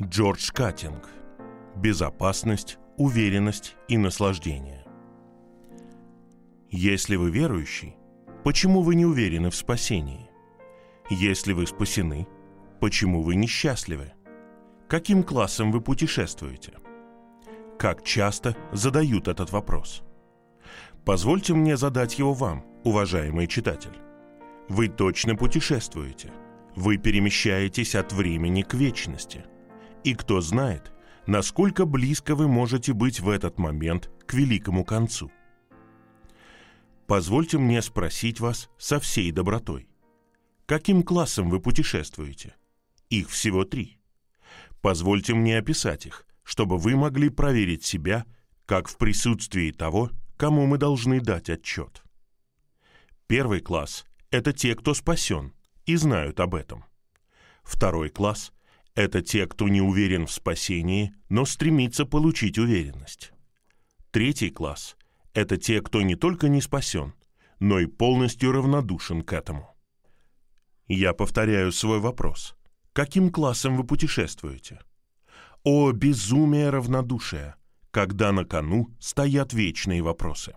Джордж Каттинг. Безопасность, уверенность и наслаждение. Если вы верующий, почему вы не уверены в спасении? Если вы спасены, почему вы несчастливы? Каким классом вы путешествуете? Как часто задают этот вопрос? Позвольте мне задать его вам, уважаемый читатель. Вы точно путешествуете. Вы перемещаетесь от времени к вечности – и кто знает, насколько близко вы можете быть в этот момент к великому концу. Позвольте мне спросить вас со всей добротой. Каким классом вы путешествуете? Их всего три. Позвольте мне описать их, чтобы вы могли проверить себя, как в присутствии того, кому мы должны дать отчет. Первый класс – это те, кто спасен и знают об этом. Второй класс это те, кто не уверен в спасении, но стремится получить уверенность. Третий класс – это те, кто не только не спасен, но и полностью равнодушен к этому. Я повторяю свой вопрос. Каким классом вы путешествуете? О, безумие равнодушия, когда на кону стоят вечные вопросы.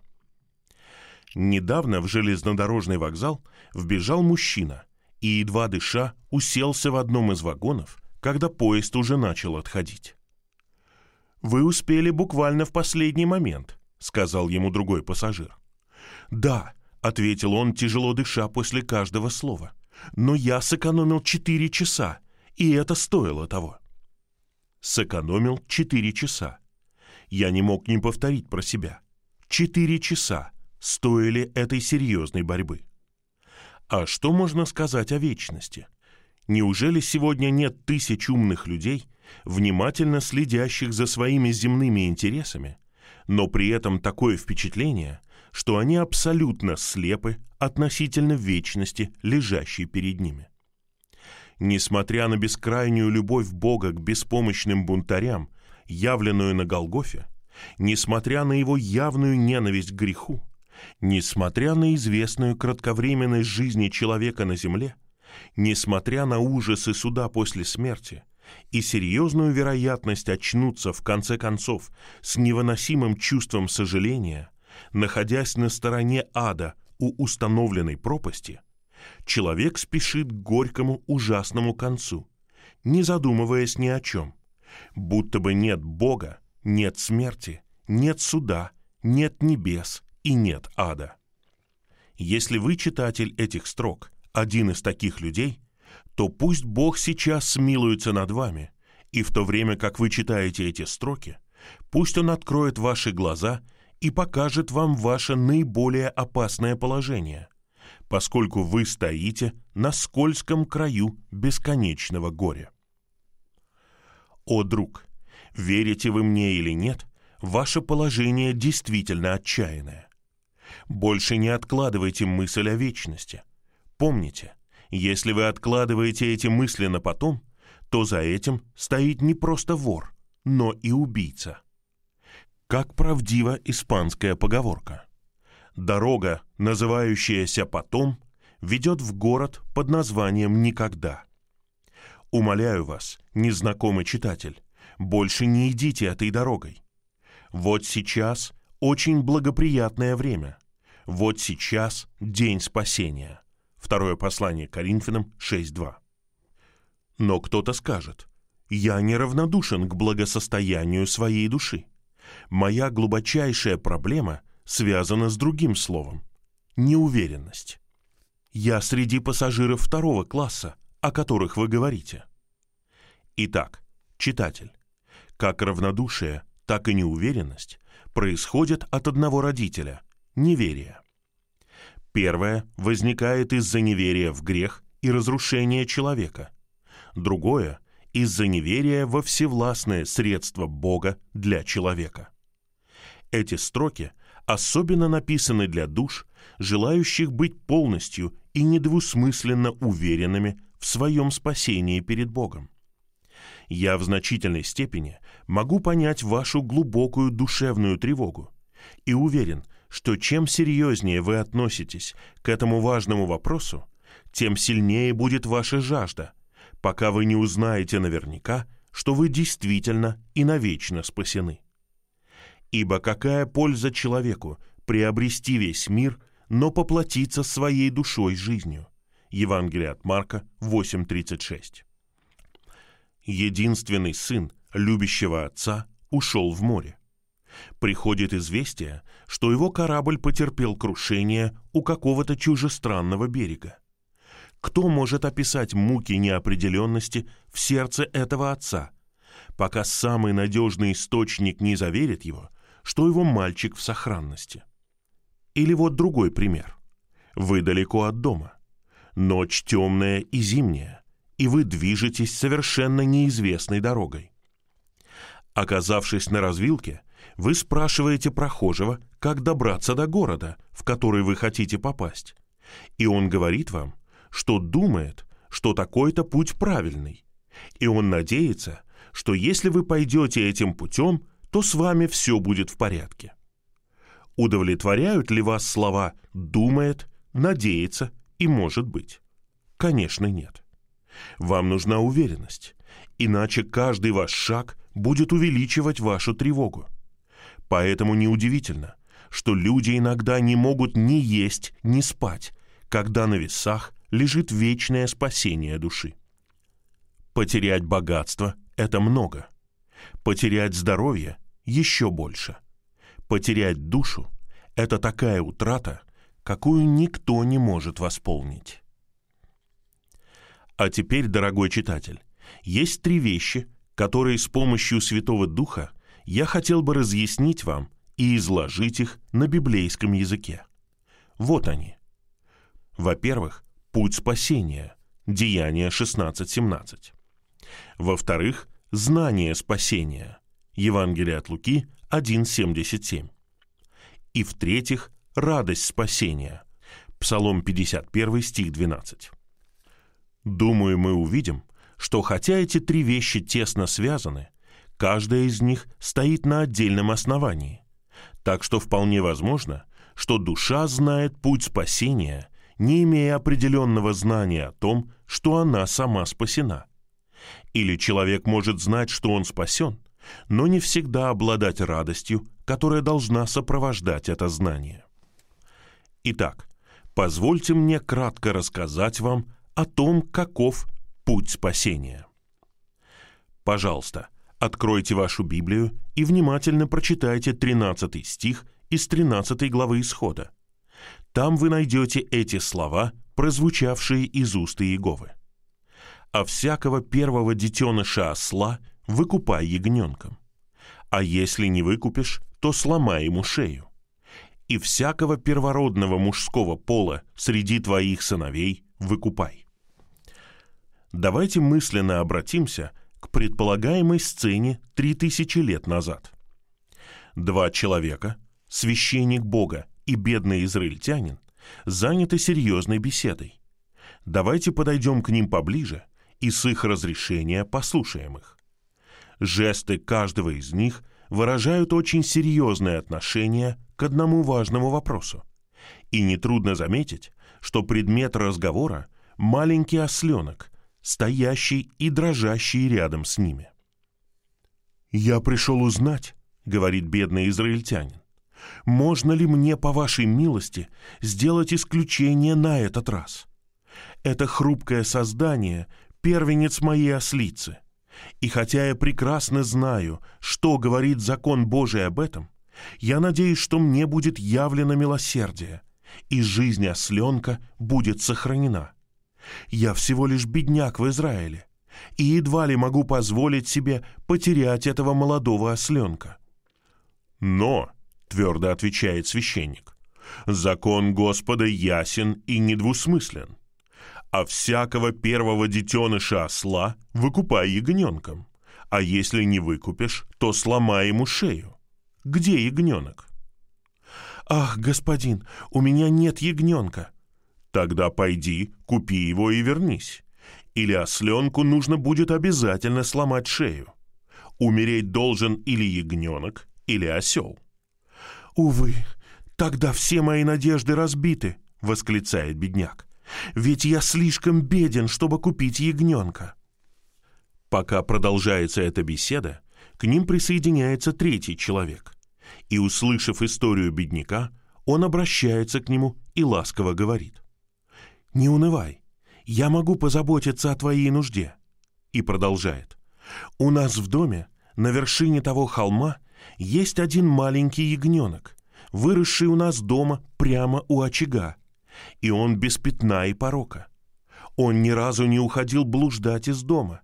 Недавно в железнодорожный вокзал вбежал мужчина и, едва дыша, уселся в одном из вагонов когда поезд уже начал отходить. «Вы успели буквально в последний момент», — сказал ему другой пассажир. «Да», — ответил он, тяжело дыша после каждого слова, «но я сэкономил четыре часа, и это стоило того». Сэкономил четыре часа. Я не мог не повторить про себя. Четыре часа стоили этой серьезной борьбы. А что можно сказать о вечности? — Неужели сегодня нет тысяч умных людей, внимательно следящих за своими земными интересами, но при этом такое впечатление, что они абсолютно слепы относительно вечности, лежащей перед ними? Несмотря на бескрайнюю любовь Бога к беспомощным бунтарям, явленную на Голгофе, несмотря на его явную ненависть к греху, несмотря на известную кратковременность жизни человека на земле – несмотря на ужасы суда после смерти и серьезную вероятность очнуться в конце концов с невыносимым чувством сожаления, находясь на стороне ада у установленной пропасти, человек спешит к горькому ужасному концу, не задумываясь ни о чем, будто бы нет Бога, нет смерти, нет суда, нет небес и нет ада. Если вы читатель этих строк – один из таких людей, то пусть Бог сейчас смилуется над вами, и в то время, как вы читаете эти строки, пусть Он откроет ваши глаза и покажет вам ваше наиболее опасное положение, поскольку вы стоите на скользком краю бесконечного горя. О, друг, верите вы мне или нет, ваше положение действительно отчаянное. Больше не откладывайте мысль о вечности – Помните, если вы откладываете эти мысли на потом, то за этим стоит не просто вор, но и убийца. Как правдива испанская поговорка. Дорога, называющаяся «потом», ведет в город под названием «никогда». Умоляю вас, незнакомый читатель, больше не идите этой дорогой. Вот сейчас очень благоприятное время. Вот сейчас день спасения. Второе послание Коринфянам 6.2. Но кто-то скажет, «Я неравнодушен к благосостоянию своей души. Моя глубочайшая проблема связана с другим словом – неуверенность. Я среди пассажиров второго класса, о которых вы говорите». Итак, читатель, как равнодушие, так и неуверенность происходят от одного родителя – неверия. Первое возникает из-за неверия в грех и разрушения человека. Другое – из-за неверия во всевластное средство Бога для человека. Эти строки особенно написаны для душ, желающих быть полностью и недвусмысленно уверенными в своем спасении перед Богом. Я в значительной степени могу понять вашу глубокую душевную тревогу и уверен, что чем серьезнее вы относитесь к этому важному вопросу, тем сильнее будет ваша жажда, пока вы не узнаете наверняка, что вы действительно и навечно спасены. Ибо какая польза человеку приобрести весь мир, но поплатиться своей душой жизнью? Евангелие от Марка 8.36. Единственный сын любящего отца ушел в море. Приходит известие, что его корабль потерпел крушение у какого-то чужестранного берега. Кто может описать муки неопределенности в сердце этого отца, пока самый надежный источник не заверит его, что его мальчик в сохранности? Или вот другой пример. Вы далеко от дома. Ночь темная и зимняя, и вы движетесь совершенно неизвестной дорогой. Оказавшись на развилке, вы спрашиваете прохожего, как добраться до города, в который вы хотите попасть. И он говорит вам, что думает, что такой-то путь правильный. И он надеется, что если вы пойдете этим путем, то с вами все будет в порядке. Удовлетворяют ли вас слова «думает», «надеется» и «может быть»? Конечно, нет. Вам нужна уверенность, иначе каждый ваш шаг будет увеличивать вашу тревогу. Поэтому неудивительно, что люди иногда не могут ни есть, ни спать, когда на весах лежит вечное спасение души. Потерять богатство – это много. Потерять здоровье – еще больше. Потерять душу – это такая утрата, какую никто не может восполнить. А теперь, дорогой читатель, есть три вещи, которые с помощью Святого Духа я хотел бы разъяснить вам и изложить их на библейском языке. Вот они. Во-первых, Путь спасения. Деяние 16.17. Во-вторых, знание спасения. Евангелие от Луки 1.77. И в-третьих, радость спасения. Псалом 51, стих 12. Думаю, мы увидим, что хотя эти три вещи тесно связаны, каждая из них стоит на отдельном основании. Так что вполне возможно, что душа знает путь спасения не имея определенного знания о том, что она сама спасена. Или человек может знать, что он спасен, но не всегда обладать радостью, которая должна сопровождать это знание. Итак, позвольте мне кратко рассказать вам о том, каков путь спасения. Пожалуйста, откройте вашу Библию и внимательно прочитайте 13 стих из 13 главы Исхода – там вы найдете эти слова, прозвучавшие из уст Иеговы. «А всякого первого детеныша осла выкупай ягненком, а если не выкупишь, то сломай ему шею. И всякого первородного мужского пола среди твоих сыновей выкупай». Давайте мысленно обратимся к предполагаемой сцене три тысячи лет назад. Два человека, священник Бога и бедный израильтянин заняты серьезной беседой. Давайте подойдем к ним поближе и с их разрешения послушаем их. Жесты каждого из них выражают очень серьезное отношение к одному важному вопросу. И нетрудно заметить, что предмет разговора – маленький осленок, стоящий и дрожащий рядом с ними. «Я пришел узнать», — говорит бедный израильтянин, можно ли мне, по вашей милости, сделать исключение на этот раз? Это хрупкое создание — первенец моей ослицы. И хотя я прекрасно знаю, что говорит закон Божий об этом, я надеюсь, что мне будет явлено милосердие, и жизнь осленка будет сохранена. Я всего лишь бедняк в Израиле, и едва ли могу позволить себе потерять этого молодого осленка. Но, твердо отвечает священник. Закон Господа ясен и недвусмыслен. А всякого первого детеныша осла выкупай ягненком. А если не выкупишь, то сломай ему шею. Где ягненок? «Ах, господин, у меня нет ягненка». «Тогда пойди, купи его и вернись. Или осленку нужно будет обязательно сломать шею. Умереть должен или ягненок, или осел». «Увы, тогда все мои надежды разбиты», — восклицает бедняк. «Ведь я слишком беден, чтобы купить ягненка». Пока продолжается эта беседа, к ним присоединяется третий человек. И, услышав историю бедняка, он обращается к нему и ласково говорит. «Не унывай, я могу позаботиться о твоей нужде». И продолжает. «У нас в доме, на вершине того холма, есть один маленький ягненок, выросший у нас дома прямо у очага, и он без пятна и порока. Он ни разу не уходил блуждать из дома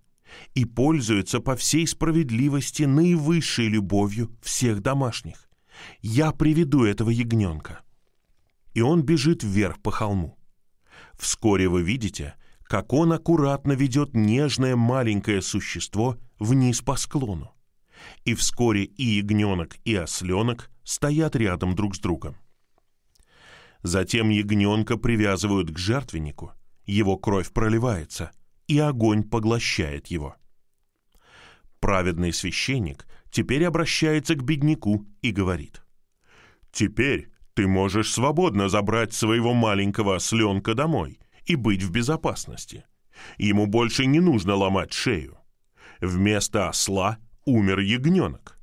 и пользуется по всей справедливости наивысшей любовью всех домашних. Я приведу этого ягненка. И он бежит вверх по холму. Вскоре вы видите, как он аккуратно ведет нежное маленькое существо вниз по склону. И вскоре и ягненок, и осленок стоят рядом друг с другом. Затем ягненка привязывают к жертвеннику, его кровь проливается, и огонь поглощает его. Праведный священник теперь обращается к бедняку и говорит, «Теперь ты можешь свободно забрать своего маленького осленка домой и быть в безопасности. Ему больше не нужно ломать шею. Вместо осла умер ягненок,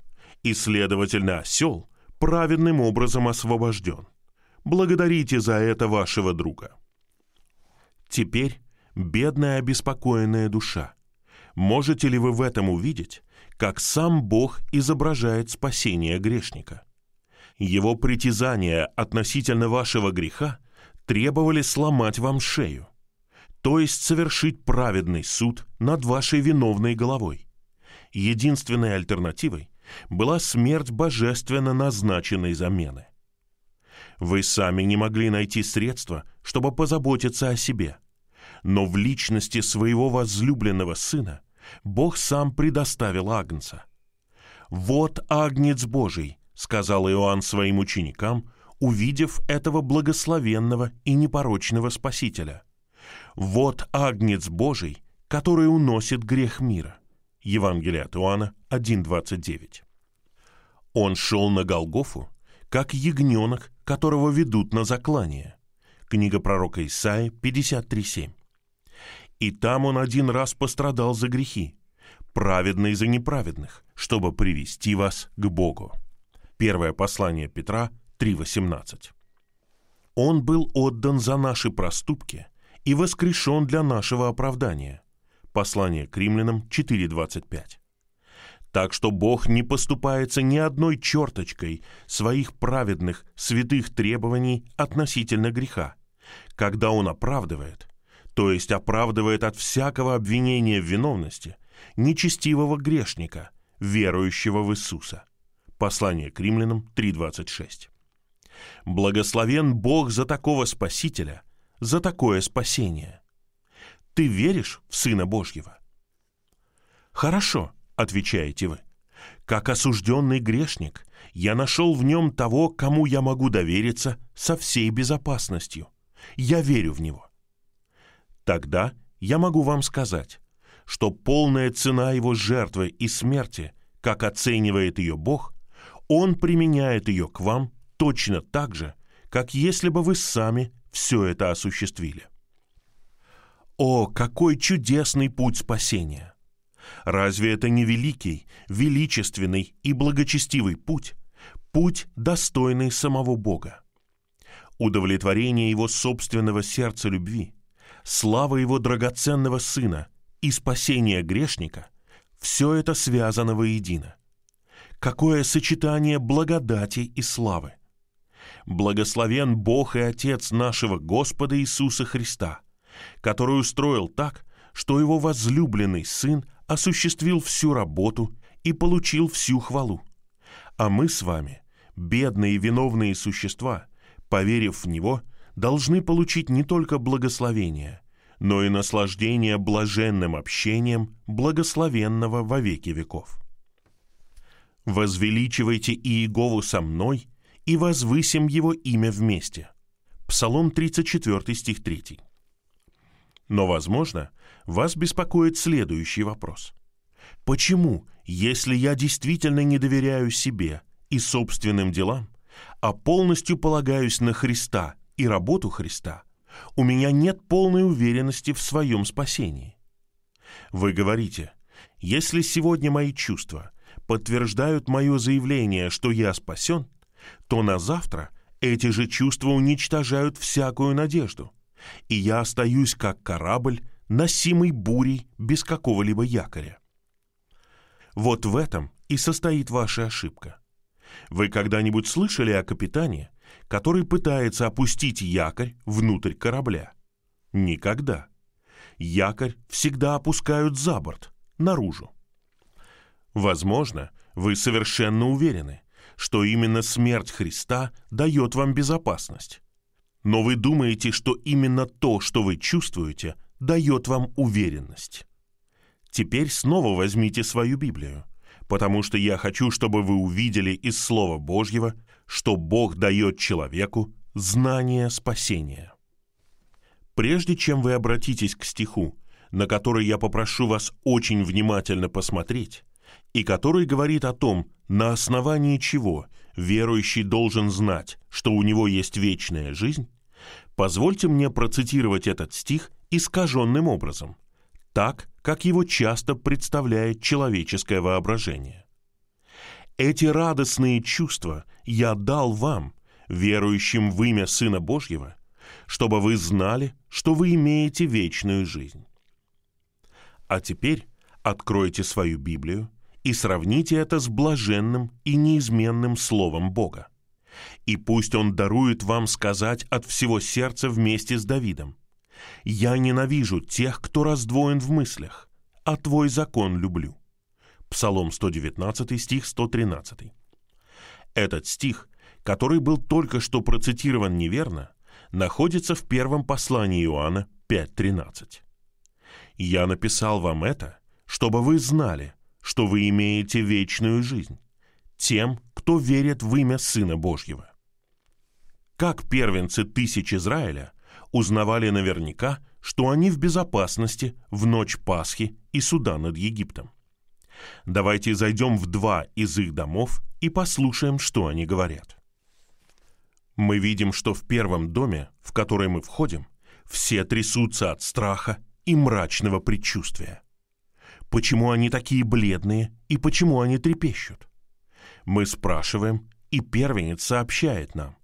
и, следовательно, осел праведным образом освобожден. Благодарите за это вашего друга. Теперь, бедная обеспокоенная душа, можете ли вы в этом увидеть, как сам Бог изображает спасение грешника? Его притязания относительно вашего греха требовали сломать вам шею, то есть совершить праведный суд над вашей виновной головой. Единственной альтернативой была смерть божественно назначенной замены. Вы сами не могли найти средства, чтобы позаботиться о себе. Но в личности своего возлюбленного сына Бог сам предоставил Агнца. «Вот Агнец Божий», — сказал Иоанн своим ученикам, увидев этого благословенного и непорочного Спасителя. «Вот Агнец Божий, который уносит грех мира». Евангелие от Иоанна 1.29. Он шел на Голгофу, как ягненок, которого ведут на заклание. Книга пророка Исаия 53.7. И там он один раз пострадал за грехи, праведный за неправедных, чтобы привести вас к Богу. Первое послание Петра 3.18. Он был отдан за наши проступки и воскрешен для нашего оправдания. Послание к римлянам 4.25 так что Бог не поступается ни одной черточкой своих праведных, святых требований относительно греха, когда Он оправдывает, то есть оправдывает от всякого обвинения в виновности, нечестивого грешника, верующего в Иисуса. Послание к римлянам 3.26. Благословен Бог за такого Спасителя, за такое спасение. Ты веришь в Сына Божьего? Хорошо, отвечаете вы. Как осужденный грешник, я нашел в нем того, кому я могу довериться со всей безопасностью. Я верю в него. Тогда я могу вам сказать, что полная цена его жертвы и смерти, как оценивает ее Бог, он применяет ее к вам точно так же, как если бы вы сами все это осуществили. О, какой чудесный путь спасения! Разве это не великий, величественный и благочестивый путь, путь, достойный самого Бога? Удовлетворение его собственного сердца любви, слава его драгоценного Сына и спасение грешника – все это связано воедино. Какое сочетание благодати и славы! Благословен Бог и Отец нашего Господа Иисуса Христа, который устроил так, что его возлюбленный Сын осуществил всю работу и получил всю хвалу. А мы с вами, бедные виновные существа, поверив в Него, должны получить не только благословение, но и наслаждение блаженным общением благословенного во веки веков. «Возвеличивайте Иегову со мной, и возвысим Его имя вместе». Псалом 34, стих 3. Но, возможно, вас беспокоит следующий вопрос. Почему, если я действительно не доверяю себе и собственным делам, а полностью полагаюсь на Христа и работу Христа, у меня нет полной уверенности в своем спасении? Вы говорите, Если сегодня мои чувства подтверждают мое заявление, что я спасен, то на завтра эти же чувства уничтожают всякую надежду, и я остаюсь как корабль, носимый бурей без какого-либо якоря. Вот в этом и состоит ваша ошибка. Вы когда-нибудь слышали о капитане, который пытается опустить якорь внутрь корабля? Никогда. Якорь всегда опускают за борт, наружу. Возможно, вы совершенно уверены, что именно смерть Христа дает вам безопасность. Но вы думаете, что именно то, что вы чувствуете, дает вам уверенность. Теперь снова возьмите свою Библию, потому что я хочу, чтобы вы увидели из Слова Божьего, что Бог дает человеку знание спасения. Прежде чем вы обратитесь к стиху, на который я попрошу вас очень внимательно посмотреть, и который говорит о том, на основании чего верующий должен знать, что у него есть вечная жизнь, позвольте мне процитировать этот стих искаженным образом, так, как его часто представляет человеческое воображение. Эти радостные чувства я дал вам, верующим в имя Сына Божьего, чтобы вы знали, что вы имеете вечную жизнь. А теперь откройте свою Библию и сравните это с блаженным и неизменным Словом Бога. И пусть Он дарует вам сказать от всего сердца вместе с Давидом. «Я ненавижу тех, кто раздвоен в мыслях, а Твой закон люблю». Псалом 119, стих 113. Этот стих, который был только что процитирован неверно, находится в первом послании Иоанна 5.13. «Я написал вам это, чтобы вы знали, что вы имеете вечную жизнь, тем, кто верит в имя Сына Божьего. Как первенцы тысяч Израиля узнавали наверняка, что они в безопасности в ночь Пасхи и суда над Египтом. Давайте зайдем в два из их домов и послушаем, что они говорят. Мы видим, что в первом доме, в который мы входим, все трясутся от страха и мрачного предчувствия почему они такие бледные и почему они трепещут. Мы спрашиваем, и первенец сообщает нам,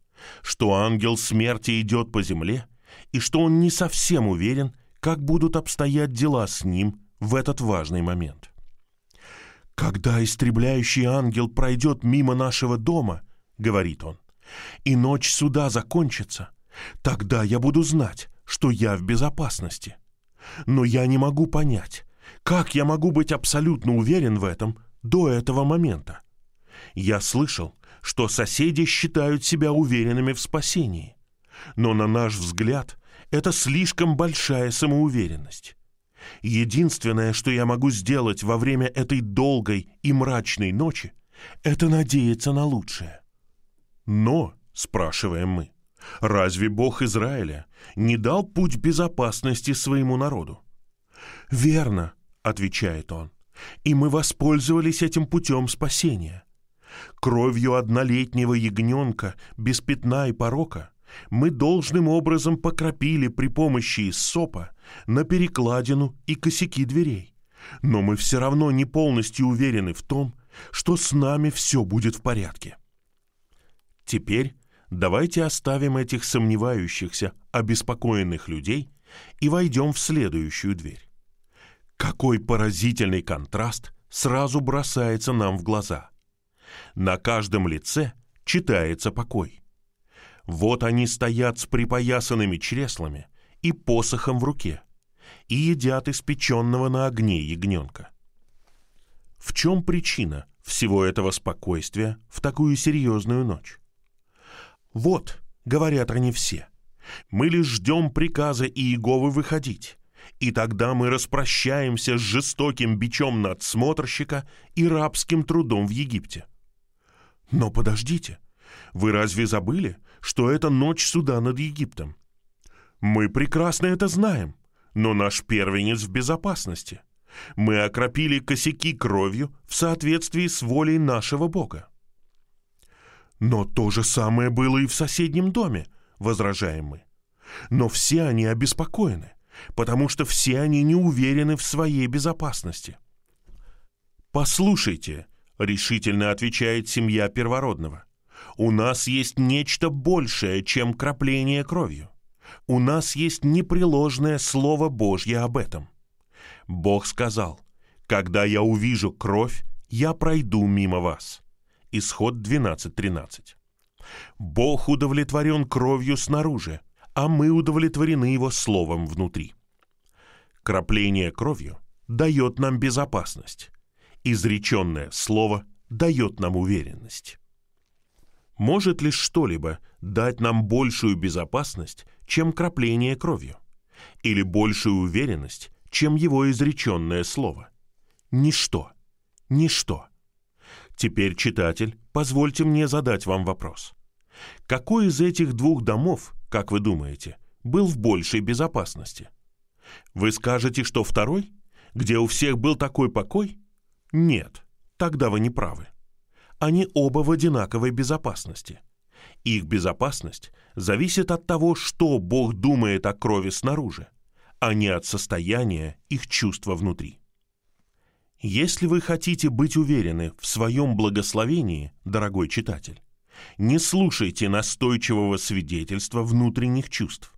что ангел смерти идет по земле и что он не совсем уверен, как будут обстоять дела с ним в этот важный момент. «Когда истребляющий ангел пройдет мимо нашего дома, — говорит он, — и ночь суда закончится, тогда я буду знать, что я в безопасности. Но я не могу понять, как я могу быть абсолютно уверен в этом до этого момента? Я слышал, что соседи считают себя уверенными в спасении. Но на наш взгляд, это слишком большая самоуверенность. Единственное, что я могу сделать во время этой долгой и мрачной ночи, это надеяться на лучшее. Но, спрашиваем мы, разве Бог Израиля не дал путь безопасности своему народу? Верно, — отвечает он, — «и мы воспользовались этим путем спасения. Кровью однолетнего ягненка, без пятна и порока, мы должным образом покропили при помощи иссопа на перекладину и косяки дверей. Но мы все равно не полностью уверены в том, что с нами все будет в порядке. Теперь давайте оставим этих сомневающихся, обеспокоенных людей и войдем в следующую дверь. Какой поразительный контраст сразу бросается нам в глаза. На каждом лице читается покой. Вот они стоят с припоясанными чреслами и посохом в руке и едят испеченного на огне ягненка. В чем причина всего этого спокойствия в такую серьезную ночь? Вот, говорят они все, мы лишь ждем приказа Иеговы выходить, и тогда мы распрощаемся с жестоким бичом надсмотрщика и рабским трудом в Египте. Но подождите, вы разве забыли, что это ночь суда над Египтом? Мы прекрасно это знаем, но наш первенец в безопасности. Мы окропили косяки кровью в соответствии с волей нашего Бога. Но то же самое было и в соседнем доме, возражаем мы. Но все они обеспокоены потому что все они не уверены в своей безопасности. «Послушайте», — решительно отвечает семья первородного, «у нас есть нечто большее, чем крапление кровью. У нас есть непреложное Слово Божье об этом. Бог сказал, «Когда я увижу кровь, я пройду мимо вас». Исход 12.13. Бог удовлетворен кровью снаружи, а мы удовлетворены Его словом внутри. Крапление кровью дает нам безопасность. Изреченное слово дает нам уверенность. Может ли что-либо дать нам большую безопасность, чем крапление кровью? Или большую уверенность, чем его изреченное слово? Ничто. Ничто. Теперь, читатель, позвольте мне задать вам вопрос. Какой из этих двух домов, как вы думаете, был в большей безопасности? Вы скажете, что второй, где у всех был такой покой? Нет, тогда вы не правы. Они оба в одинаковой безопасности. Их безопасность зависит от того, что Бог думает о крови снаружи, а не от состояния их чувства внутри. Если вы хотите быть уверены в своем благословении, дорогой читатель, не слушайте настойчивого свидетельства внутренних чувств,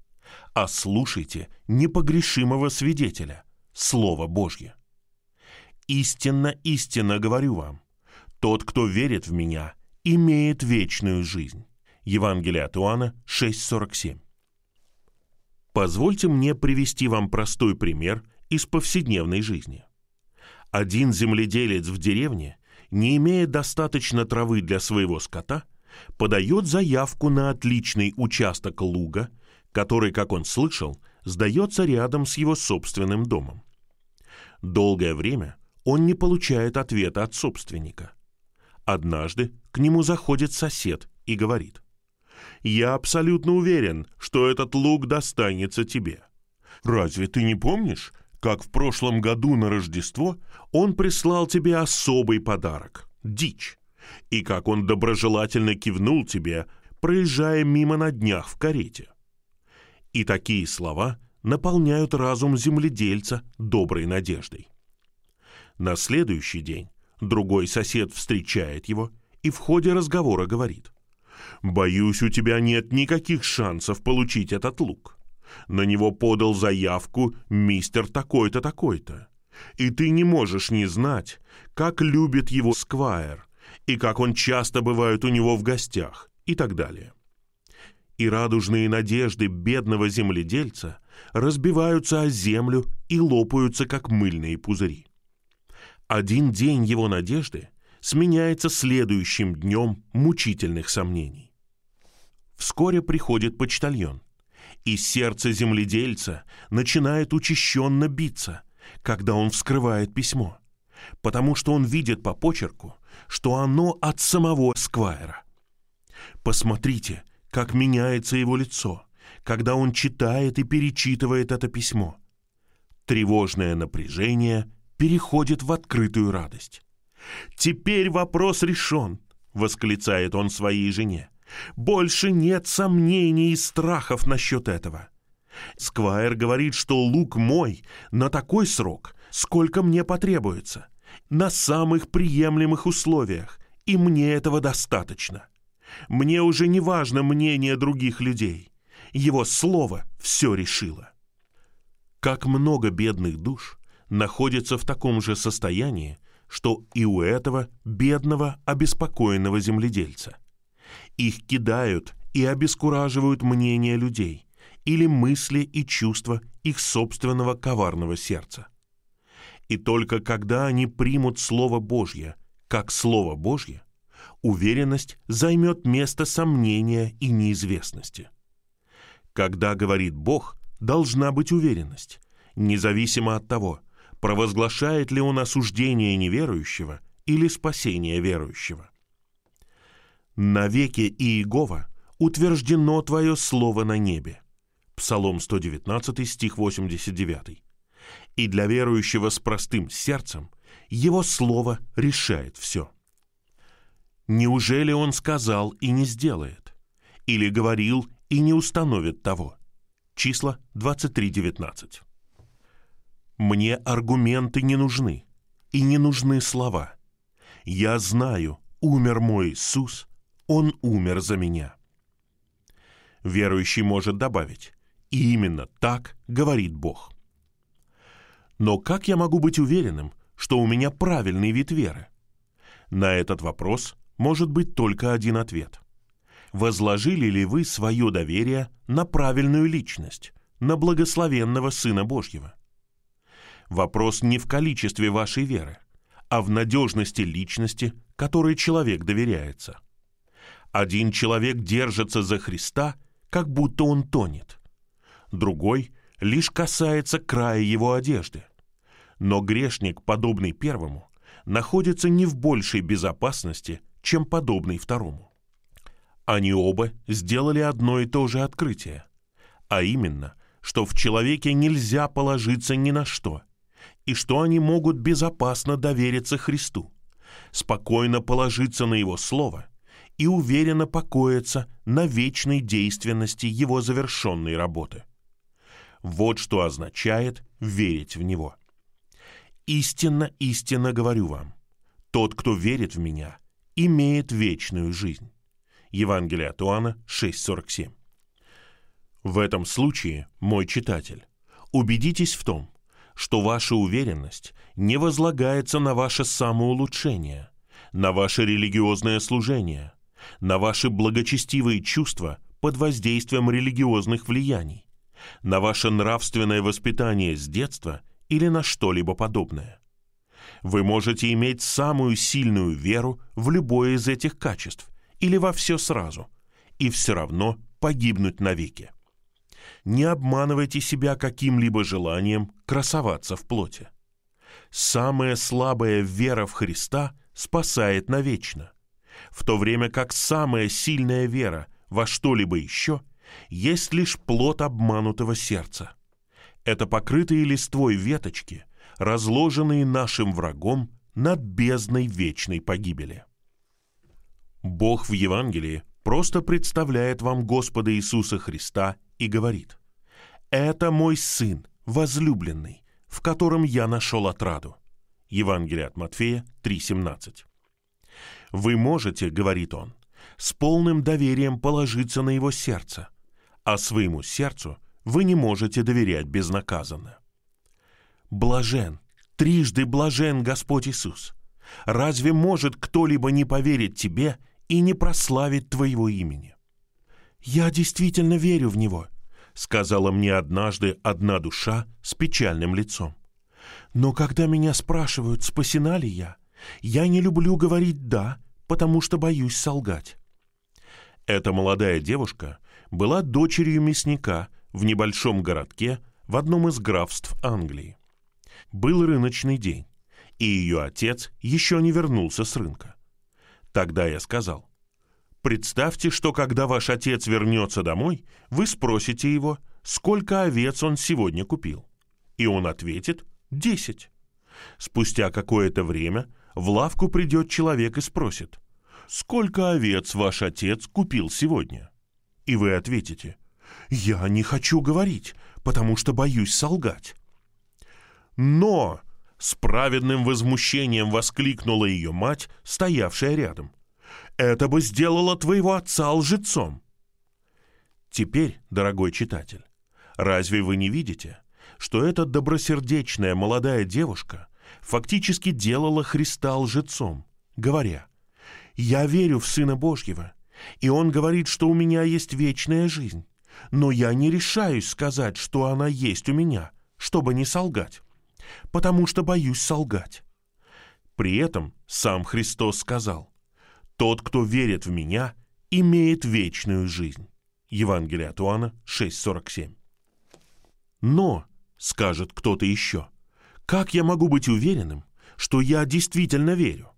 а слушайте непогрешимого свидетеля, Слово Божье. Истинно, истинно говорю вам, тот, кто верит в меня, имеет вечную жизнь. Евангелие от Иоанна 6,47. Позвольте мне привести вам простой пример из повседневной жизни. Один земледелец в деревне, не имея достаточно травы для своего скота, подает заявку на отличный участок луга, который, как он слышал, сдается рядом с его собственным домом. Долгое время он не получает ответа от собственника. Однажды к нему заходит сосед и говорит, «Я абсолютно уверен, что этот лук достанется тебе. Разве ты не помнишь, как в прошлом году на Рождество он прислал тебе особый подарок — дичь? И как он доброжелательно кивнул тебе, проезжая мимо на днях в карете. И такие слова наполняют разум земледельца доброй надеждой. На следующий день другой сосед встречает его и в ходе разговора говорит, «Боюсь, у тебя нет никаких шансов получить этот лук. На него подал заявку мистер такой-то, такой-то. И ты не можешь не знать, как любит его Сквайр, и как он часто бывает у него в гостях и так далее. И радужные надежды бедного земледельца разбиваются о землю и лопаются, как мыльные пузыри. Один день его надежды сменяется следующим днем мучительных сомнений. Вскоре приходит почтальон, и сердце земледельца начинает учащенно биться, когда он вскрывает письмо, потому что он видит по почерку, что оно от самого Сквайра. Посмотрите, как меняется его лицо, когда он читает и перечитывает это письмо. Тревожное напряжение переходит в открытую радость. «Теперь вопрос решен», — восклицает он своей жене. «Больше нет сомнений и страхов насчет этого». Сквайр говорит, что лук мой на такой срок, сколько мне потребуется на самых приемлемых условиях, и мне этого достаточно. Мне уже не важно мнение других людей. Его слово все решило. Как много бедных душ находится в таком же состоянии, что и у этого бедного, обеспокоенного земледельца. Их кидают и обескураживают мнения людей или мысли и чувства их собственного коварного сердца. И только когда они примут Слово Божье, как Слово Божье, уверенность займет место сомнения и неизвестности. Когда говорит Бог, должна быть уверенность, независимо от того, провозглашает ли он осуждение неверующего или спасение верующего. «Навеки Иегова утверждено Твое Слово на небе». Псалом 119, стих 89 и для верующего с простым сердцем его слово решает все. Неужели он сказал и не сделает? Или говорил и не установит того? Числа 23.19. Мне аргументы не нужны. и не нужны слова. Я знаю, умер мой Иисус, Он умер за меня. Верующий может добавить, и именно так говорит Бог. Но как я могу быть уверенным, что у меня правильный вид веры? На этот вопрос может быть только один ответ. Возложили ли вы свое доверие на правильную личность, на благословенного Сына Божьего? Вопрос не в количестве вашей веры, а в надежности личности, которой человек доверяется. Один человек держится за Христа, как будто он тонет. Другой лишь касается края его одежды. Но грешник, подобный первому, находится не в большей безопасности, чем подобный второму. Они оба сделали одно и то же открытие, а именно, что в человеке нельзя положиться ни на что, и что они могут безопасно довериться Христу, спокойно положиться на Его Слово и уверенно покоиться на вечной действенности Его завершенной работы. Вот что означает верить в Него. Истинно, истинно говорю вам, тот, кто верит в Меня, имеет вечную жизнь. Евангелие от Иоанна 6.47. В этом случае, мой читатель, убедитесь в том, что ваша уверенность не возлагается на ваше самоулучшение, на ваше религиозное служение, на ваши благочестивые чувства под воздействием религиозных влияний, на ваше нравственное воспитание с детства или на что-либо подобное. Вы можете иметь самую сильную веру в любое из этих качеств или во все сразу, и все равно погибнуть навеки. Не обманывайте себя каким-либо желанием красоваться в плоти. Самая слабая вера в Христа спасает навечно, в то время как самая сильная вера во что-либо еще есть лишь плод обманутого сердца. Это покрытые листвой веточки, разложенные нашим врагом над бездной вечной погибели. Бог в Евангелии просто представляет вам Господа Иисуса Христа и говорит, «Это мой Сын, возлюбленный, в котором я нашел отраду». Евангелие от Матфея 3,17. «Вы можете, — говорит он, — с полным доверием положиться на его сердце, а своему сердцу вы не можете доверять безнаказанно. Блажен, трижды блажен Господь Иисус. Разве может кто-либо не поверить тебе и не прославить твоего имени? Я действительно верю в Него, сказала мне однажды одна душа с печальным лицом. Но когда меня спрашивают, спасена ли я, я не люблю говорить «да», потому что боюсь солгать. Эта молодая девушка была дочерью мясника в небольшом городке в одном из графств Англии. Был рыночный день, и ее отец еще не вернулся с рынка. Тогда я сказал, Представьте, что когда ваш отец вернется домой, вы спросите его, сколько овец он сегодня купил. И он ответит «десять». Спустя какое-то время в лавку придет человек и спросит, «Сколько овец ваш отец купил сегодня?» И вы ответите, «Я не хочу говорить, потому что боюсь солгать». «Но!» — с праведным возмущением воскликнула ее мать, стоявшая рядом — это бы сделало твоего отца лжецом. Теперь, дорогой читатель, разве вы не видите, что эта добросердечная молодая девушка фактически делала Христа лжецом, говоря, «Я верю в Сына Божьего, и Он говорит, что у меня есть вечная жизнь, но я не решаюсь сказать, что она есть у меня, чтобы не солгать, потому что боюсь солгать». При этом сам Христос сказал, тот, кто верит в меня, имеет вечную жизнь. Евангелие от Иоанна 6.47. Но, скажет кто-то еще, как я могу быть уверенным, что я действительно верю?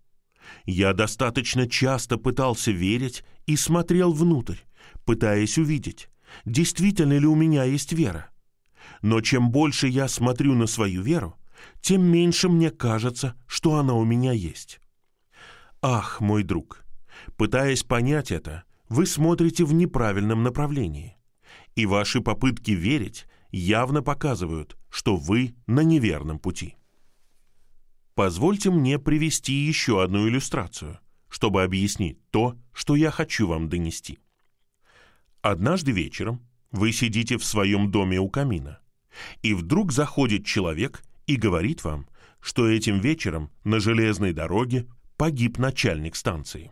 Я достаточно часто пытался верить и смотрел внутрь, пытаясь увидеть, действительно ли у меня есть вера. Но чем больше я смотрю на свою веру, тем меньше мне кажется, что она у меня есть. Ах, мой друг, Пытаясь понять это, вы смотрите в неправильном направлении. И ваши попытки верить явно показывают, что вы на неверном пути. Позвольте мне привести еще одну иллюстрацию, чтобы объяснить то, что я хочу вам донести. Однажды вечером вы сидите в своем доме у камина, и вдруг заходит человек и говорит вам, что этим вечером на железной дороге погиб начальник станции.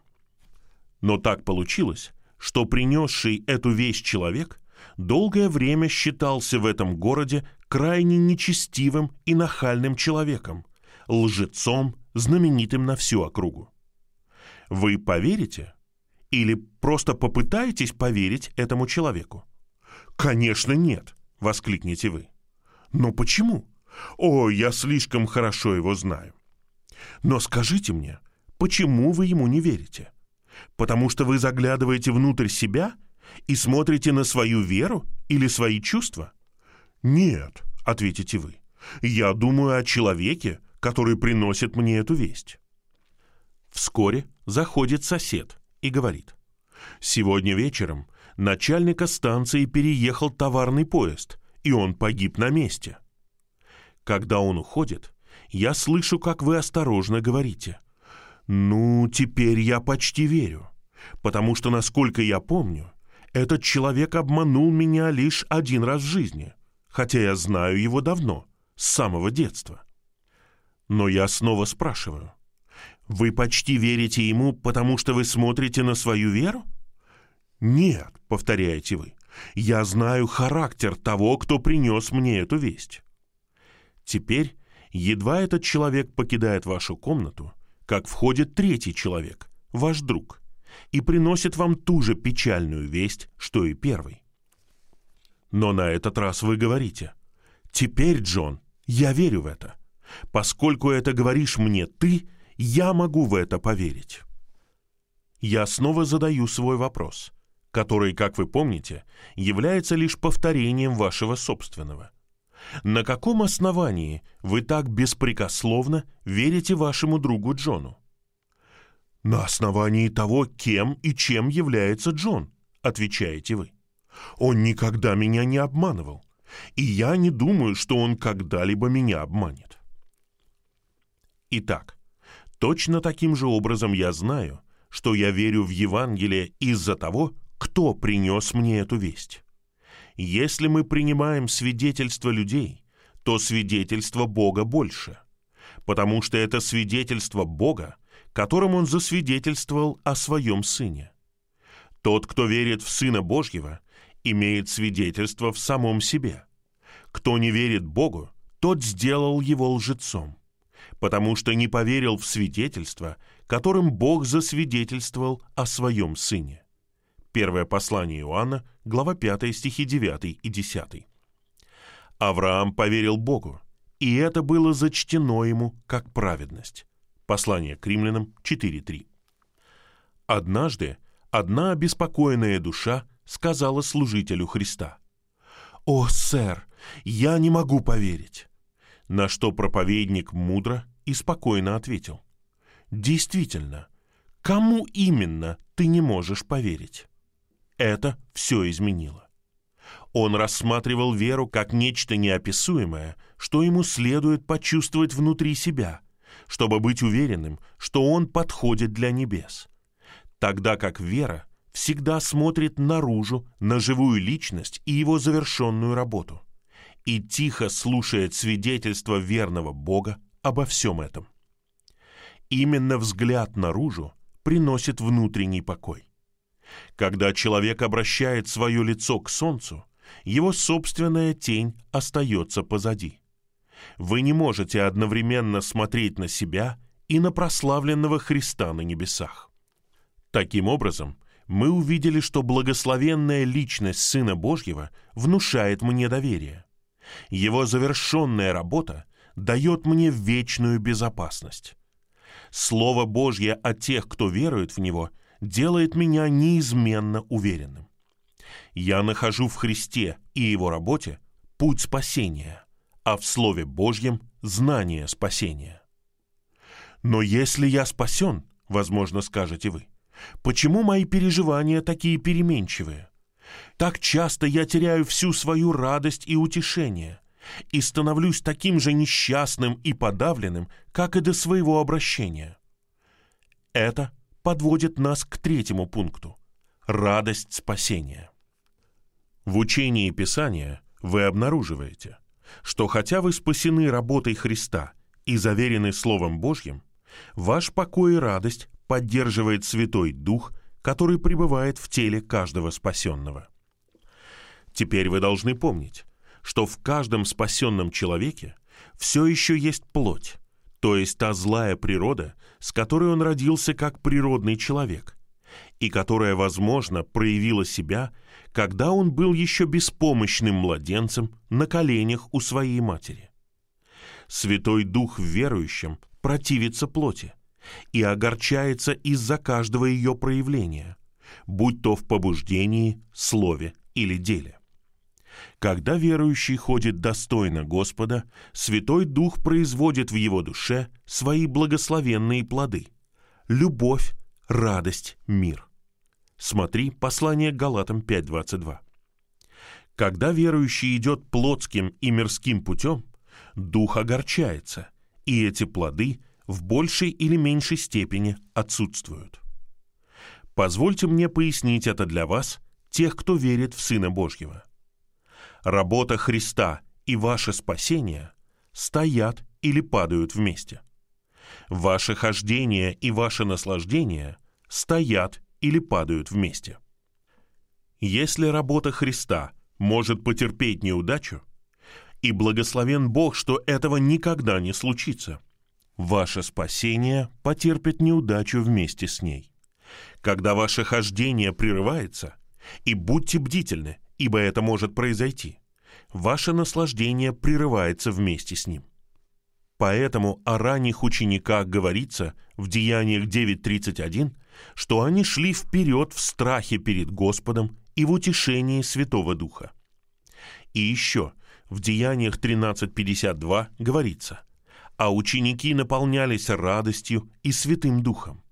Но так получилось, что принесший эту вещь человек долгое время считался в этом городе крайне нечестивым и нахальным человеком, лжецом, знаменитым на всю округу. Вы поверите или просто попытаетесь поверить этому человеку? Конечно, нет, воскликнете вы. Но почему? О, я слишком хорошо его знаю. Но скажите мне, почему вы ему не верите? Потому что вы заглядываете внутрь себя и смотрите на свою веру или свои чувства? Нет, ответите вы. Я думаю о человеке, который приносит мне эту весть. Вскоре заходит сосед и говорит. Сегодня вечером начальника станции переехал товарный поезд, и он погиб на месте. Когда он уходит, я слышу, как вы осторожно говорите. «Ну, теперь я почти верю, потому что, насколько я помню, этот человек обманул меня лишь один раз в жизни, хотя я знаю его давно, с самого детства». Но я снова спрашиваю. «Вы почти верите ему, потому что вы смотрите на свою веру?» «Нет», — повторяете вы, — «я знаю характер того, кто принес мне эту весть». Теперь, едва этот человек покидает вашу комнату, как входит третий человек, ваш друг, и приносит вам ту же печальную весть, что и первый. Но на этот раз вы говорите, «Теперь, Джон, я верю в это. Поскольку это говоришь мне ты, я могу в это поверить». Я снова задаю свой вопрос, который, как вы помните, является лишь повторением вашего собственного – на каком основании вы так беспрекословно верите вашему другу Джону? На основании того, кем и чем является Джон, отвечаете вы. Он никогда меня не обманывал, и я не думаю, что он когда-либо меня обманет. Итак, точно таким же образом я знаю, что я верю в Евангелие из-за того, кто принес мне эту весть. Если мы принимаем свидетельство людей, то свидетельство Бога больше, потому что это свидетельство Бога, которым Он засвидетельствовал о Своем Сыне. Тот, кто верит в Сына Божьего, имеет свидетельство в самом себе. Кто не верит Богу, тот сделал его лжецом, потому что не поверил в свидетельство, которым Бог засвидетельствовал о Своем Сыне. Первое послание Иоанна, глава 5, стихи 9 и 10. Авраам поверил Богу, и это было зачтено ему как праведность. Послание к римлянам 4.3. Однажды одна обеспокоенная душа сказала служителю Христа, «О, сэр, я не могу поверить!» На что проповедник мудро и спокойно ответил, «Действительно, кому именно ты не можешь поверить?» Это все изменило. Он рассматривал веру как нечто неописуемое, что ему следует почувствовать внутри себя, чтобы быть уверенным, что он подходит для небес. Тогда как вера всегда смотрит наружу на живую личность и его завершенную работу и тихо слушает свидетельство верного Бога обо всем этом. Именно взгляд наружу приносит внутренний покой. Когда человек обращает свое лицо к солнцу, его собственная тень остается позади. Вы не можете одновременно смотреть на себя и на прославленного Христа на небесах. Таким образом, мы увидели, что благословенная личность Сына Божьего внушает мне доверие. Его завершенная работа дает мне вечную безопасность. Слово Божье о тех, кто верует в Него – делает меня неизменно уверенным. Я нахожу в Христе и Его работе путь спасения, а в Слове Божьем – знание спасения. Но если я спасен, возможно, скажете вы, почему мои переживания такие переменчивые? Так часто я теряю всю свою радость и утешение, и становлюсь таким же несчастным и подавленным, как и до своего обращения. Это подводит нас к третьему пункту – радость спасения. В учении Писания вы обнаруживаете, что хотя вы спасены работой Христа и заверены Словом Божьим, ваш покой и радость поддерживает Святой Дух, который пребывает в теле каждого спасенного. Теперь вы должны помнить, что в каждом спасенном человеке все еще есть плоть, то есть та злая природа, с которой он родился как природный человек, и которая, возможно, проявила себя, когда он был еще беспомощным младенцем на коленях у своей матери. Святой Дух в верующем противится плоти и огорчается из-за каждого ее проявления, будь то в побуждении, слове или деле. Когда верующий ходит достойно Господа, Святой Дух производит в его душе свои благословенные плоды – любовь, радость, мир. Смотри послание Галатам 5.22. Когда верующий идет плотским и мирским путем, Дух огорчается, и эти плоды в большей или меньшей степени отсутствуют. Позвольте мне пояснить это для вас, тех, кто верит в Сына Божьего – работа Христа и ваше спасение стоят или падают вместе. Ваше хождение и ваше наслаждение стоят или падают вместе. Если работа Христа может потерпеть неудачу, и благословен Бог, что этого никогда не случится, ваше спасение потерпит неудачу вместе с ней. Когда ваше хождение прерывается, и будьте бдительны, ибо это может произойти. Ваше наслаждение прерывается вместе с ним. Поэтому о ранних учениках говорится в Деяниях 9.31, что они шли вперед в страхе перед Господом и в утешении Святого Духа. И еще в Деяниях 13.52 говорится, а ученики наполнялись радостью и Святым Духом.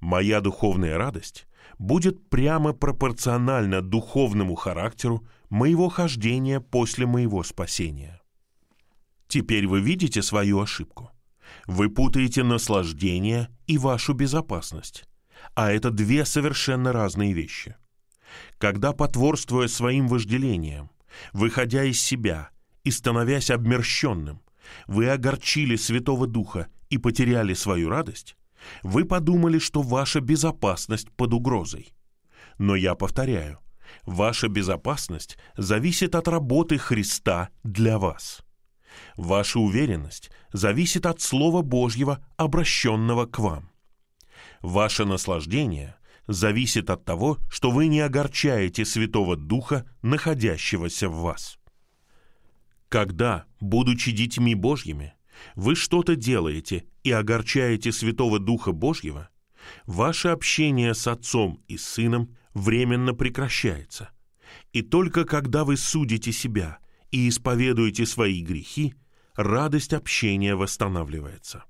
Моя духовная радость будет прямо пропорционально духовному характеру моего хождения после моего спасения. Теперь вы видите свою ошибку. Вы путаете наслаждение и вашу безопасность, а это две совершенно разные вещи. Когда, потворствуя своим вожделениям, выходя из себя и становясь обмерщенным, вы огорчили Святого Духа и потеряли свою радость, вы подумали, что ваша безопасность под угрозой. Но я повторяю, ваша безопасность зависит от работы Христа для вас. Ваша уверенность зависит от Слова Божьего, обращенного к вам. Ваше наслаждение зависит от того, что вы не огорчаете Святого Духа, находящегося в вас. Когда, будучи детьми Божьими, вы что-то делаете и огорчаете Святого Духа Божьего, ваше общение с Отцом и Сыном временно прекращается. И только когда вы судите себя и исповедуете свои грехи, радость общения восстанавливается.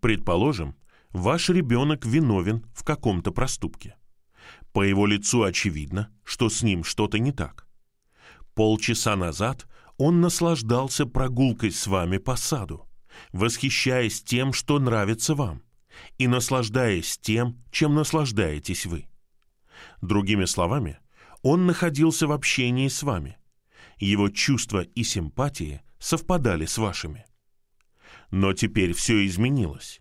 Предположим, ваш ребенок виновен в каком-то проступке. По его лицу очевидно, что с ним что-то не так. Полчаса назад он наслаждался прогулкой с вами по саду, восхищаясь тем, что нравится вам, и наслаждаясь тем, чем наслаждаетесь вы. Другими словами, он находился в общении с вами. Его чувства и симпатии совпадали с вашими. Но теперь все изменилось,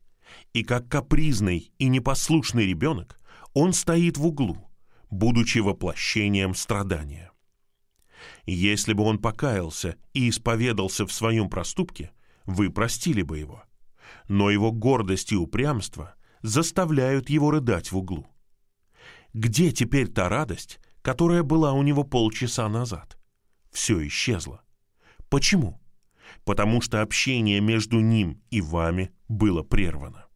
и как капризный и непослушный ребенок он стоит в углу, будучи воплощением страдания. Если бы он покаялся и исповедался в своем проступке, вы простили бы его. Но его гордость и упрямство заставляют его рыдать в углу. Где теперь та радость, которая была у него полчаса назад? Все исчезло. Почему? Потому что общение между ним и вами было прервано.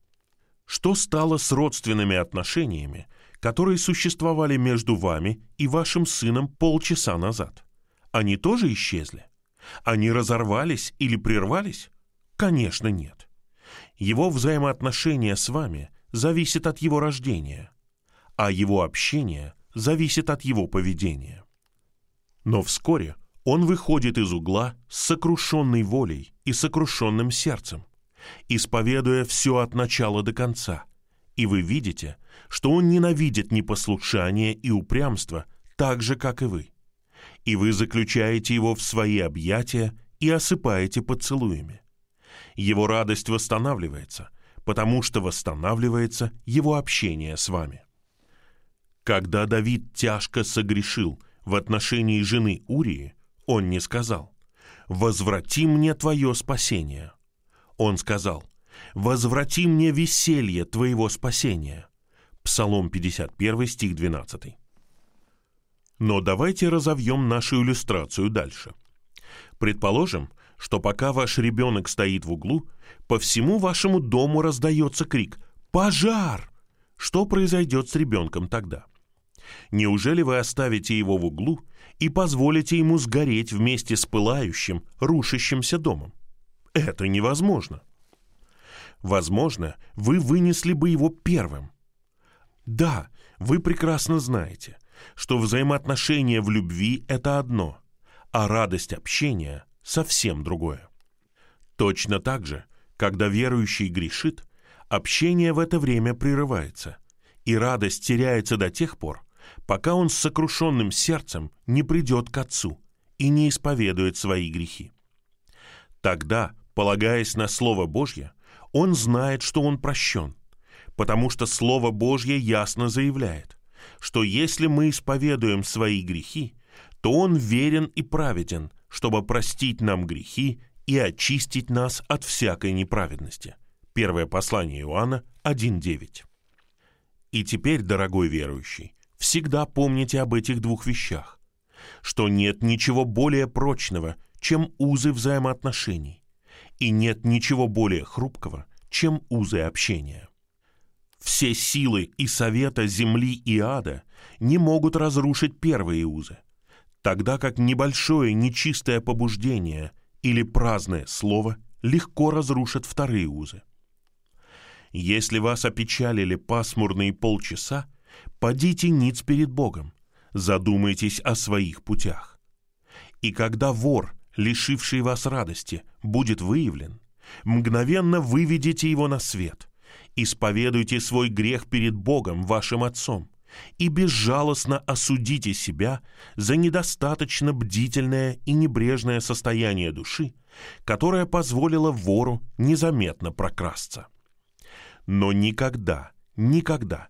Что стало с родственными отношениями, которые существовали между вами и вашим сыном полчаса назад? Они тоже исчезли? Они разорвались или прервались? Конечно, нет. Его взаимоотношения с вами зависят от его рождения, а его общение зависит от его поведения. Но вскоре Он выходит из угла с сокрушенной волей и сокрушенным сердцем, исповедуя все от начала до конца. И вы видите, что он ненавидит непослушание и упрямство так же, как и вы. И вы заключаете его в свои объятия и осыпаете поцелуями. Его радость восстанавливается, потому что восстанавливается его общение с вами. Когда Давид тяжко согрешил в отношении жены Урии, он не сказал «Возврати мне твое спасение». Он сказал «Возврати мне веселье твоего спасения». Псалом 51, стих 12. Но давайте разовьем нашу иллюстрацию дальше. Предположим, что пока ваш ребенок стоит в углу, по всему вашему дому раздается крик «Пожар!». Что произойдет с ребенком тогда? Неужели вы оставите его в углу и позволите ему сгореть вместе с пылающим, рушащимся домом? Это невозможно. Возможно, вы вынесли бы его первым. Да, вы прекрасно знаете, что взаимоотношения в любви – это одно, а радость общения – совсем другое. Точно так же, когда верующий грешит, общение в это время прерывается, и радость теряется до тех пор, пока он с сокрушенным сердцем не придет к Отцу и не исповедует свои грехи. Тогда, полагаясь на Слово Божье, он знает, что он прощен, потому что Слово Божье ясно заявляет, что если мы исповедуем свои грехи, то Он верен и праведен, чтобы простить нам грехи и очистить нас от всякой неправедности. Первое послание Иоанна 1.9. И теперь, дорогой верующий, всегда помните об этих двух вещах, что нет ничего более прочного, чем узы взаимоотношений, и нет ничего более хрупкого, чем узы общения. Все силы и совета земли и ада не могут разрушить первые узы, тогда как небольшое нечистое побуждение или праздное слово легко разрушат вторые узы. Если вас опечалили пасмурные полчаса, подите ниц перед Богом, задумайтесь о своих путях. И когда вор, лишивший вас радости, будет выявлен, мгновенно выведите его на свет, исповедуйте свой грех перед Богом, вашим Отцом, и безжалостно осудите себя за недостаточно бдительное и небрежное состояние души, которое позволило вору незаметно прокрасться. Но никогда, никогда,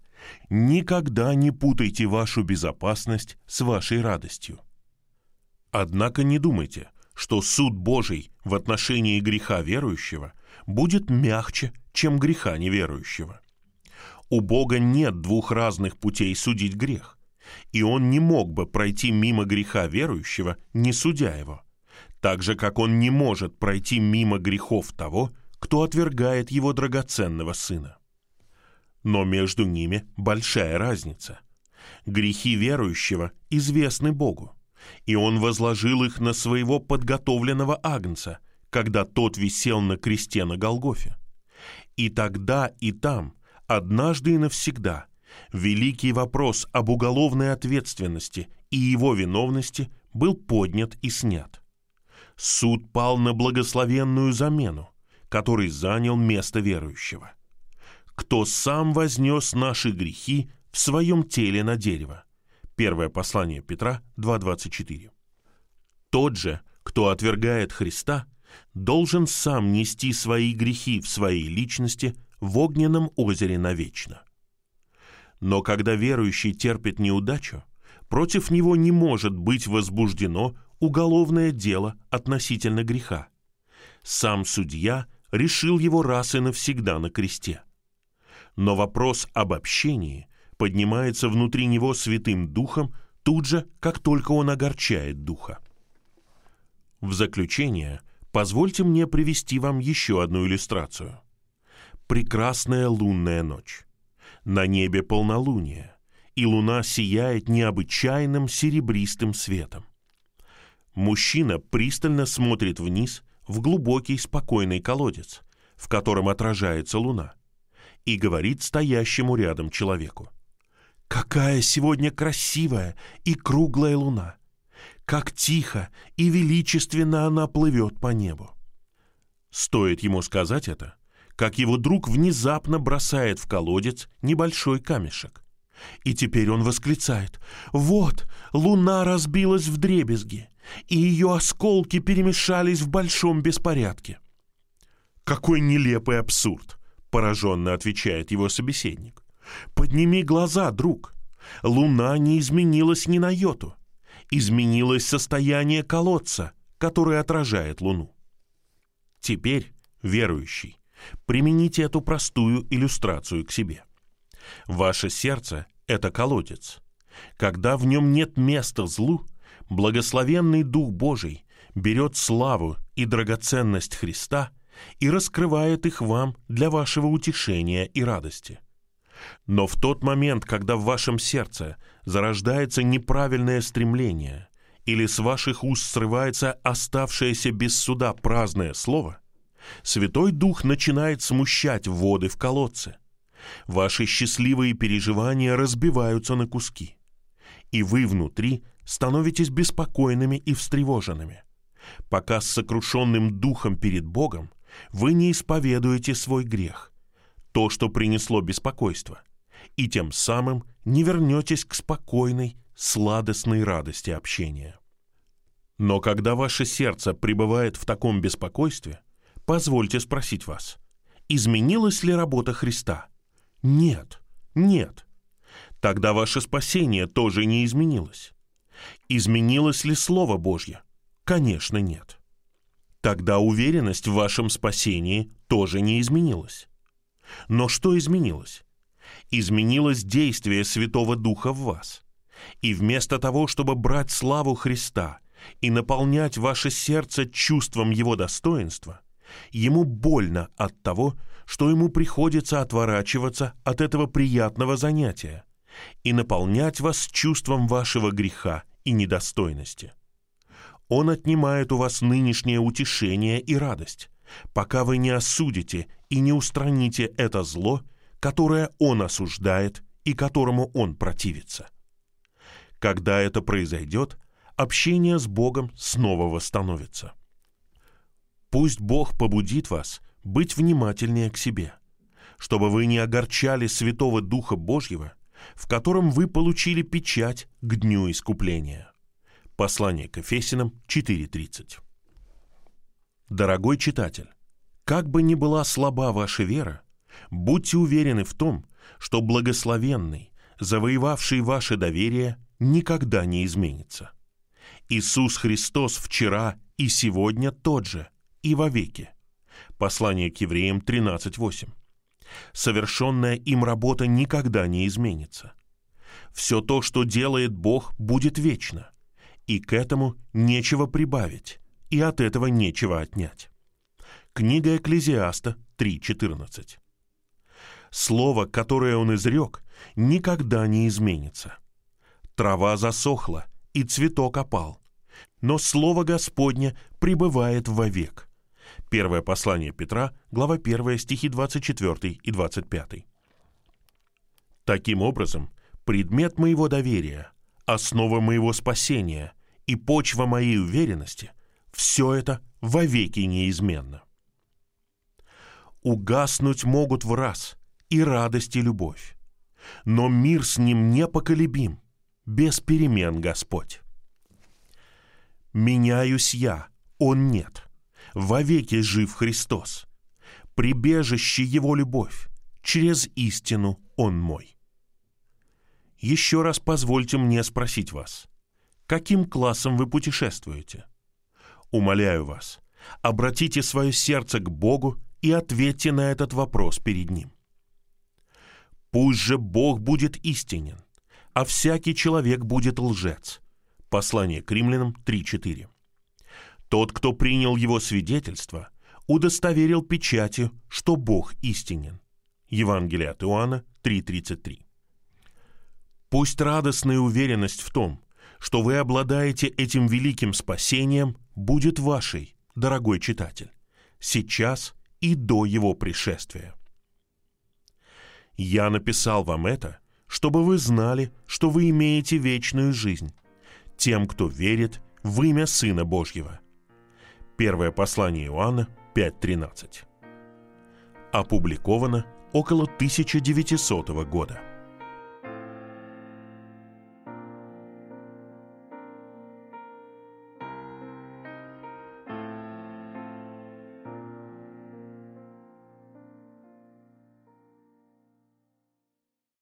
никогда не путайте вашу безопасность с вашей радостью. Однако не думайте, что суд Божий в отношении греха верующего будет мягче, чем греха неверующего. У Бога нет двух разных путей судить грех, и Он не мог бы пройти мимо греха верующего, не судя его, так же, как Он не может пройти мимо грехов того, кто отвергает Его драгоценного Сына. Но между ними большая разница. Грехи верующего известны Богу, и Он возложил их на своего подготовленного агнца, когда тот висел на кресте на Голгофе. И тогда, и там однажды и навсегда великий вопрос об уголовной ответственности и его виновности был поднят и снят. Суд пал на благословенную замену, который занял место верующего. Кто сам вознес наши грехи в своем теле на дерево. Первое послание Петра 2.24. Тот же, кто отвергает Христа, должен сам нести свои грехи в своей личности – в огненном озере навечно. Но когда верующий терпит неудачу, против него не может быть возбуждено уголовное дело относительно греха. Сам судья решил его раз и навсегда на кресте. Но вопрос об общении поднимается внутри него Святым Духом тут же, как только он огорчает Духа. В заключение позвольте мне привести вам еще одну иллюстрацию – прекрасная лунная ночь. На небе полнолуние, и луна сияет необычайным серебристым светом. Мужчина пристально смотрит вниз в глубокий спокойный колодец, в котором отражается луна, и говорит стоящему рядом человеку. «Какая сегодня красивая и круглая луна! Как тихо и величественно она плывет по небу. Стоит ему сказать это, как его друг внезапно бросает в колодец небольшой камешек. И теперь он восклицает «Вот, луна разбилась в дребезги, и ее осколки перемешались в большом беспорядке». «Какой нелепый абсурд!» — пораженно отвечает его собеседник. «Подними глаза, друг. Луна не изменилась ни на йоту. Изменилось состояние колодца, который отражает Луну. Теперь, верующий, примените эту простую иллюстрацию к себе. Ваше сердце — это колодец. Когда в нем нет места злу, благословенный Дух Божий берет славу и драгоценность Христа и раскрывает их вам для вашего утешения и радости. Но в тот момент, когда в вашем сердце зарождается неправильное стремление или с ваших уст срывается оставшееся без суда праздное слово, Святой Дух начинает смущать воды в колодце. Ваши счастливые переживания разбиваются на куски. И вы внутри становитесь беспокойными и встревоженными, пока с сокрушенным духом перед Богом вы не исповедуете свой грех, то, что принесло беспокойство, и тем самым не вернетесь к спокойной, сладостной радости общения. Но когда ваше сердце пребывает в таком беспокойстве, позвольте спросить вас, изменилась ли работа Христа? Нет, нет. Тогда ваше спасение тоже не изменилось. Изменилось ли Слово Божье? Конечно, нет. Тогда уверенность в вашем спасении тоже не изменилась. Но что изменилось? Изменилось действие Святого Духа в вас. И вместо того, чтобы брать славу Христа и наполнять ваше сердце чувством Его достоинства, ему больно от того, что ему приходится отворачиваться от этого приятного занятия и наполнять вас чувством вашего греха и недостойности. Он отнимает у вас нынешнее утешение и радость, пока вы не осудите и не устраните это зло, которое Он осуждает и которому Он противится. Когда это произойдет, общение с Богом снова восстановится. Пусть Бог побудит вас быть внимательнее к себе, чтобы вы не огорчали Святого Духа Божьего, в котором вы получили печать к дню искупления. Послание к Ефесиным 4.30 Дорогой читатель, как бы ни была слаба ваша вера, будьте уверены в том, что благословенный, завоевавший ваше доверие, никогда не изменится. Иисус Христос вчера и сегодня тот же, и вовеки. Послание к евреям 13.8. Совершенная им работа никогда не изменится. Все то, что делает Бог, будет вечно, и к этому нечего прибавить, и от этого нечего отнять. Книга Экклезиаста 3.14. Слово, которое он изрек, никогда не изменится. Трава засохла, и цветок опал, но Слово Господне пребывает вовек. Первое послание Петра, глава 1, стихи 24 и 25. Таким образом, предмет моего доверия, основа моего спасения и почва моей уверенности все это вовеки неизменно. Угаснуть могут в раз и радость, и любовь, но мир с ним непоколебим, без перемен Господь. Меняюсь я, он нет, вовеки жив Христос, прибежище Его любовь, через истину Он мой. Еще раз позвольте мне спросить вас, каким классом вы путешествуете – Умоляю вас, обратите свое сердце к Богу и ответьте на этот вопрос перед Ним. Пусть же Бог будет истинен, а всякий человек будет лжец. Послание к римлянам 3.4. Тот, кто принял его свидетельство, удостоверил печатью, что Бог истинен. Евангелие от Иоанна 3.33. Пусть радостная уверенность в том, что вы обладаете этим великим спасением, будет вашей, дорогой читатель, сейчас и до его пришествия. Я написал вам это, чтобы вы знали, что вы имеете вечную жизнь, тем, кто верит в имя Сына Божьего. Первое послание Иоанна 5.13. Опубликовано около 1900 года.